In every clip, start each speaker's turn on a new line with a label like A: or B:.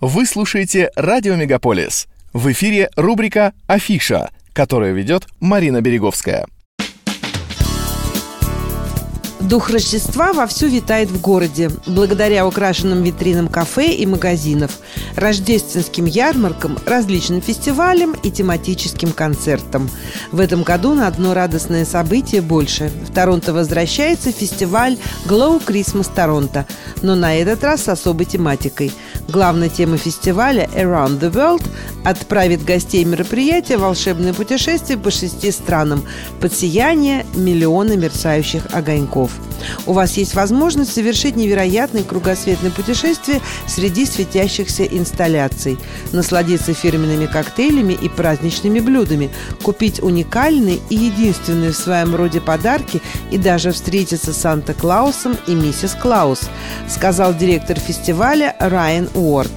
A: Вы слушаете «Радио Мегаполис». В эфире рубрика «Афиша», которую ведет Марина Береговская.
B: Дух Рождества вовсю витает в городе, благодаря украшенным витринам кафе и магазинов, рождественским ярмаркам, различным фестивалям и тематическим концертам. В этом году на одно радостное событие больше. В Торонто возвращается фестиваль Glow Christmas Торонто, но на этот раз с особой тематикой. Главная тема фестиваля Around the World отправит гостей мероприятия в волшебное путешествие по шести странам. Под сияние миллиона мерцающих огоньков. У вас есть возможность совершить невероятное кругосветное путешествие среди светящихся инсталляций, насладиться фирменными коктейлями и праздничными блюдами, купить уникальные и единственные в своем роде подарки и даже встретиться с Санта-Клаусом и миссис Клаус, сказал директор фестиваля Райан Уорд.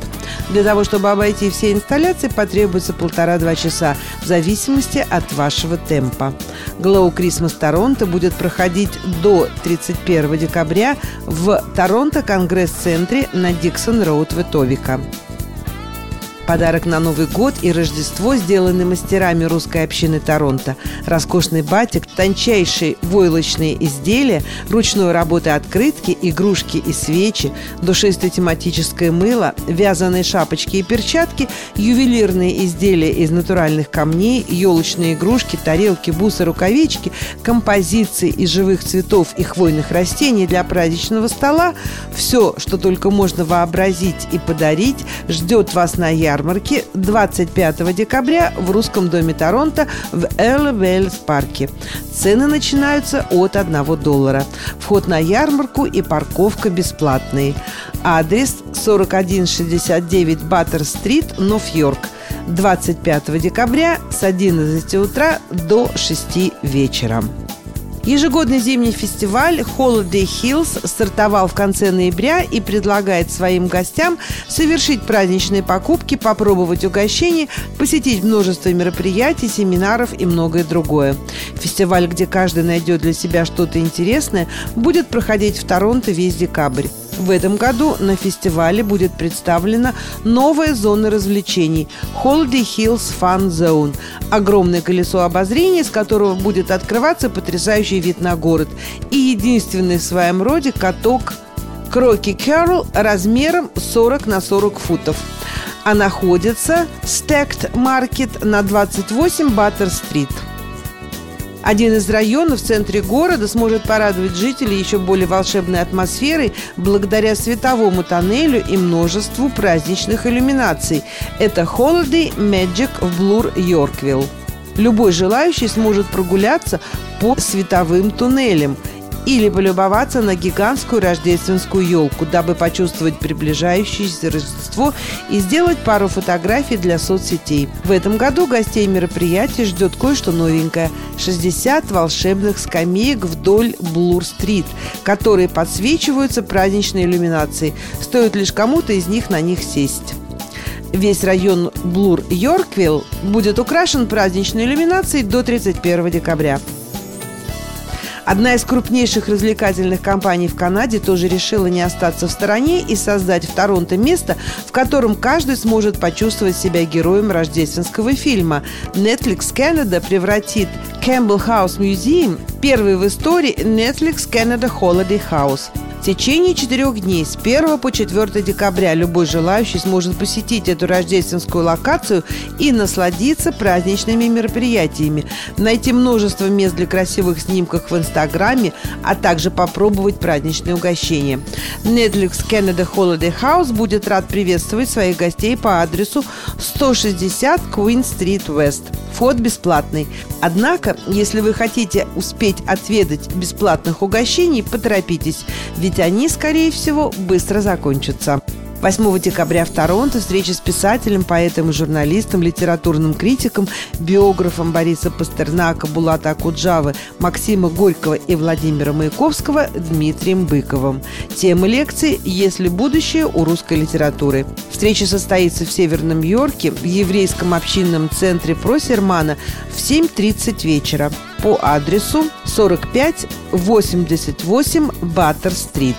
B: Для того, чтобы обойти все инсталляции, потребуется полтора-два часа, в зависимости от вашего темпа. Glow Christmas Торонто будет проходить до 31 декабря в Торонто Конгресс-центре на Диксон-Роуд в Этовика. Подарок на Новый год и Рождество сделаны мастерами русской общины Торонто. Роскошный батик, тончайшие войлочные изделия, ручной работы открытки, игрушки и свечи, душистое тематическое мыло, вязаные шапочки и перчатки, ювелирные изделия из натуральных камней, елочные игрушки, тарелки, бусы, рукавички, композиции из живых цветов и хвойных растений для праздничного стола – все, что только можно вообразить и подарить, ждет вас на ярмарке ярмарки 25 декабря в Русском доме Торонто в Эрл парке. Цены начинаются от 1 доллара. Вход на ярмарку и парковка бесплатные. Адрес 4169 Баттер-стрит, Нов-Йорк. 25 декабря с 11 утра до 6 вечера. Ежегодный зимний фестиваль Holiday Hills стартовал в конце ноября и предлагает своим гостям совершить праздничные покупки, попробовать угощения, посетить множество мероприятий, семинаров и многое другое. Фестиваль, где каждый найдет для себя что-то интересное, будет проходить в Торонто весь декабрь. В этом году на фестивале будет представлена новая зона развлечений – Holiday Hills Fun Zone. Огромное колесо обозрения, с которого будет открываться потрясающий вид на город. И единственный в своем роде каток Кроки Кэрол размером 40 на 40 футов. А находится Stacked Market на 28 Баттер-стрит. Один из районов в центре города сможет порадовать жителей еще более волшебной атмосферой благодаря световому тоннелю и множеству праздничных иллюминаций. Это Holiday Magic в Блур Йорквилл. Любой желающий сможет прогуляться по световым туннелям – или полюбоваться на гигантскую рождественскую елку, дабы почувствовать приближающееся Рождество и сделать пару фотографий для соцсетей. В этом году гостей мероприятия ждет кое-что новенькое – 60 волшебных скамеек вдоль Блур-стрит, которые подсвечиваются праздничной иллюминацией. Стоит лишь кому-то из них на них сесть. Весь район Блур-Йорквилл будет украшен праздничной иллюминацией до 31 декабря. Одна из крупнейших развлекательных компаний в Канаде тоже решила не остаться в стороне и создать в Торонто место, в котором каждый сможет почувствовать себя героем рождественского фильма. Netflix Canada превратит Campbell House Museum первый в истории Netflix Canada Holiday House. В течение четырех дней с 1 по 4 декабря любой желающий сможет посетить эту рождественскую локацию и насладиться праздничными мероприятиями, найти множество мест для красивых снимков в Инстаграме, а также попробовать праздничные угощения. Netflix Canada Holiday House будет рад приветствовать своих гостей по адресу 160 Queen Street West. Вход бесплатный. Однако, если вы хотите успеть отведать бесплатных угощений, поторопитесь, ведь они, скорее всего, быстро закончатся. 8 декабря в Торонто встреча с писателем, поэтом и журналистом, литературным критиком, биографом Бориса Пастернака, Булата Акуджавы, Максима Горького и Владимира Маяковского Дмитрием Быковым. Тема лекции «Если будущее у русской литературы». Встреча состоится в Северном Йорке в еврейском общинном центре Просермана в 7.30 вечера по адресу 4588 Баттер-стрит.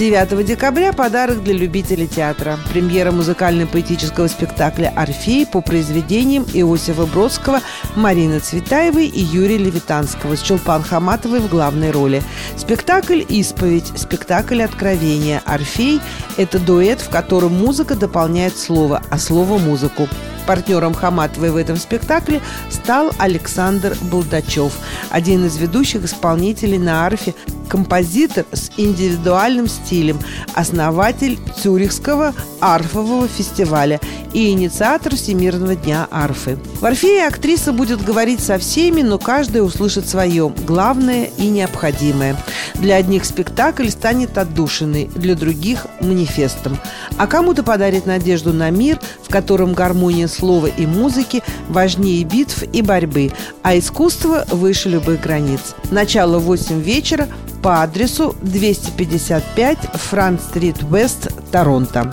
B: 9 декабря подарок для любителей театра. Премьера музыкально-поэтического спектакля «Орфей» по произведениям Иосифа Бродского, Марины Цветаевой и Юрия Левитанского с Чулпан Хаматовой в главной роли. Спектакль «Исповедь», спектакль «Откровение». «Орфей» – это дуэт, в котором музыка дополняет слово, а слово – музыку. Партнером Хаматовой в этом спектакле стал Александр Болдачев, один из ведущих исполнителей на арфе, композитор с индивидуальным стилем, основатель Цюрихского арфового фестиваля и инициатор Всемирного дня арфы. В «Орфее» актриса будет говорить со всеми, но каждая услышит свое, главное и необходимое. Для одних спектакль станет отдушиной, для других – манифестом. А кому-то подарит надежду на мир, в котором гармония слова и музыки важнее битв и борьбы, а искусство выше любых границ. Начало в 8 вечера по адресу 255 Франц-стрит Вест, Торонто.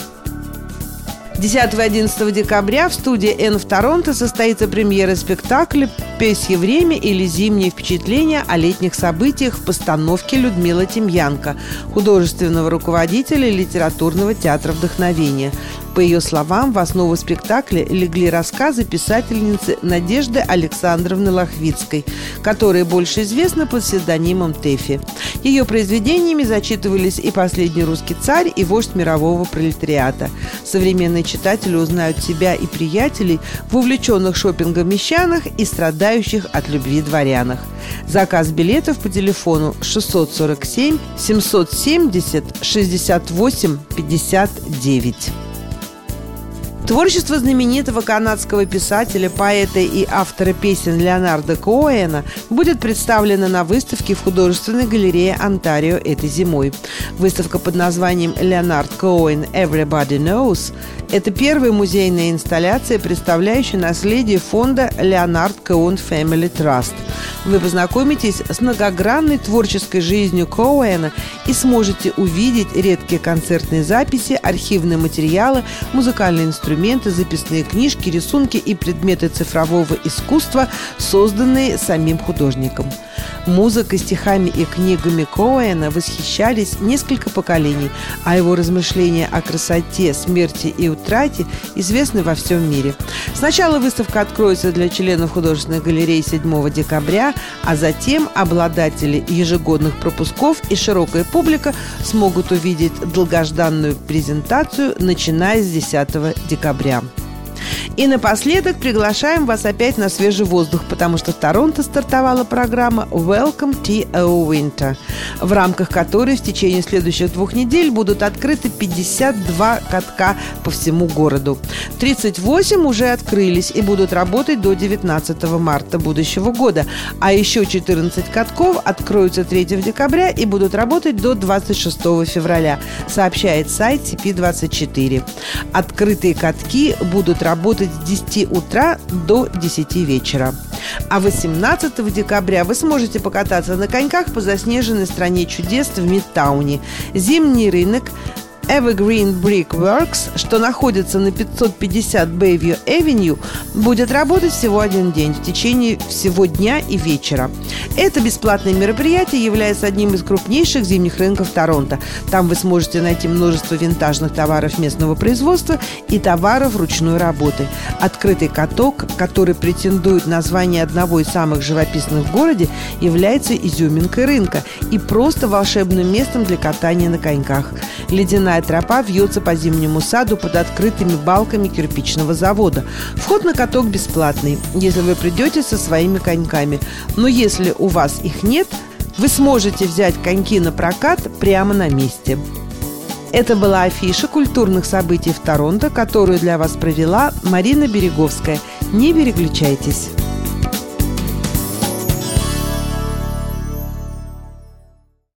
B: 10 и 11 декабря в студии «Н» в Торонто состоится премьера спектакля «Песье время» или «Зимние впечатления о летних событиях» в постановке Людмила Тимьянко, художественного руководителя литературного театра «Вдохновение». По ее словам, в основу спектакля легли рассказы писательницы Надежды Александровны Лохвицкой, которая больше известна под псевдонимом Тэфи. Ее произведениями зачитывались и «Последний русский царь», и «Вождь мирового пролетариата». Современные читатели узнают себя и приятелей в увлеченных шопингом мещанах и страдающих от любви дворянах. Заказ билетов по телефону 647 770 68 59. Творчество знаменитого канадского писателя, поэта и автора песен Леонарда Коэна будет представлено на выставке в художественной галерее Онтарио этой зимой. Выставка под названием «Леонард Коэн Everybody Knows» – это первая музейная инсталляция, представляющая наследие фонда Леонард Коэн Family Trust. Вы познакомитесь с многогранной творческой жизнью Коэна и сможете увидеть редкие концертные записи, архивные материалы, музыкальные инструменты, записные книжки, рисунки и предметы цифрового искусства, созданные самим художником. Музыкой, стихами и книгами Коэна восхищались несколько поколений, а его размышления о красоте, смерти и утрате известны во всем мире. Сначала выставка откроется для членов художественной галереи 7 декабря, а затем обладатели ежегодных пропусков и широкая публика смогут увидеть долгожданную презентацию, начиная с 10 декабря. И напоследок приглашаем вас опять на свежий воздух, потому что в Торонто стартовала программа Welcome to Winter, в рамках которой в течение следующих двух недель будут открыты 52 катка по всему городу. 38 уже открылись и будут работать до 19 марта будущего года, а еще 14 катков откроются 3 декабря и будут работать до 26 февраля, сообщает сайт CP24. Открытые катки будут работать работать с 10 утра до 10 вечера. А 18 декабря вы сможете покататься на коньках по заснеженной стране чудес в Мидтауне. Зимний рынок Evergreen Brick Works, что находится на 550 Bayview Avenue, будет работать всего один день в течение всего дня и вечера. Это бесплатное мероприятие является одним из крупнейших зимних рынков Торонто. Там вы сможете найти множество винтажных товаров местного производства и товаров ручной работы. Открытый каток, который претендует на звание одного из самых живописных в городе, является изюминкой рынка и просто волшебным местом для катания на коньках. Ледяная Лесная тропа вьется по зимнему саду под открытыми балками кирпичного завода. Вход на каток бесплатный, если вы придете со своими коньками. Но если у вас их нет, вы сможете взять коньки на прокат прямо на месте. Это была афиша культурных событий в Торонто, которую для вас провела Марина Береговская. Не переключайтесь.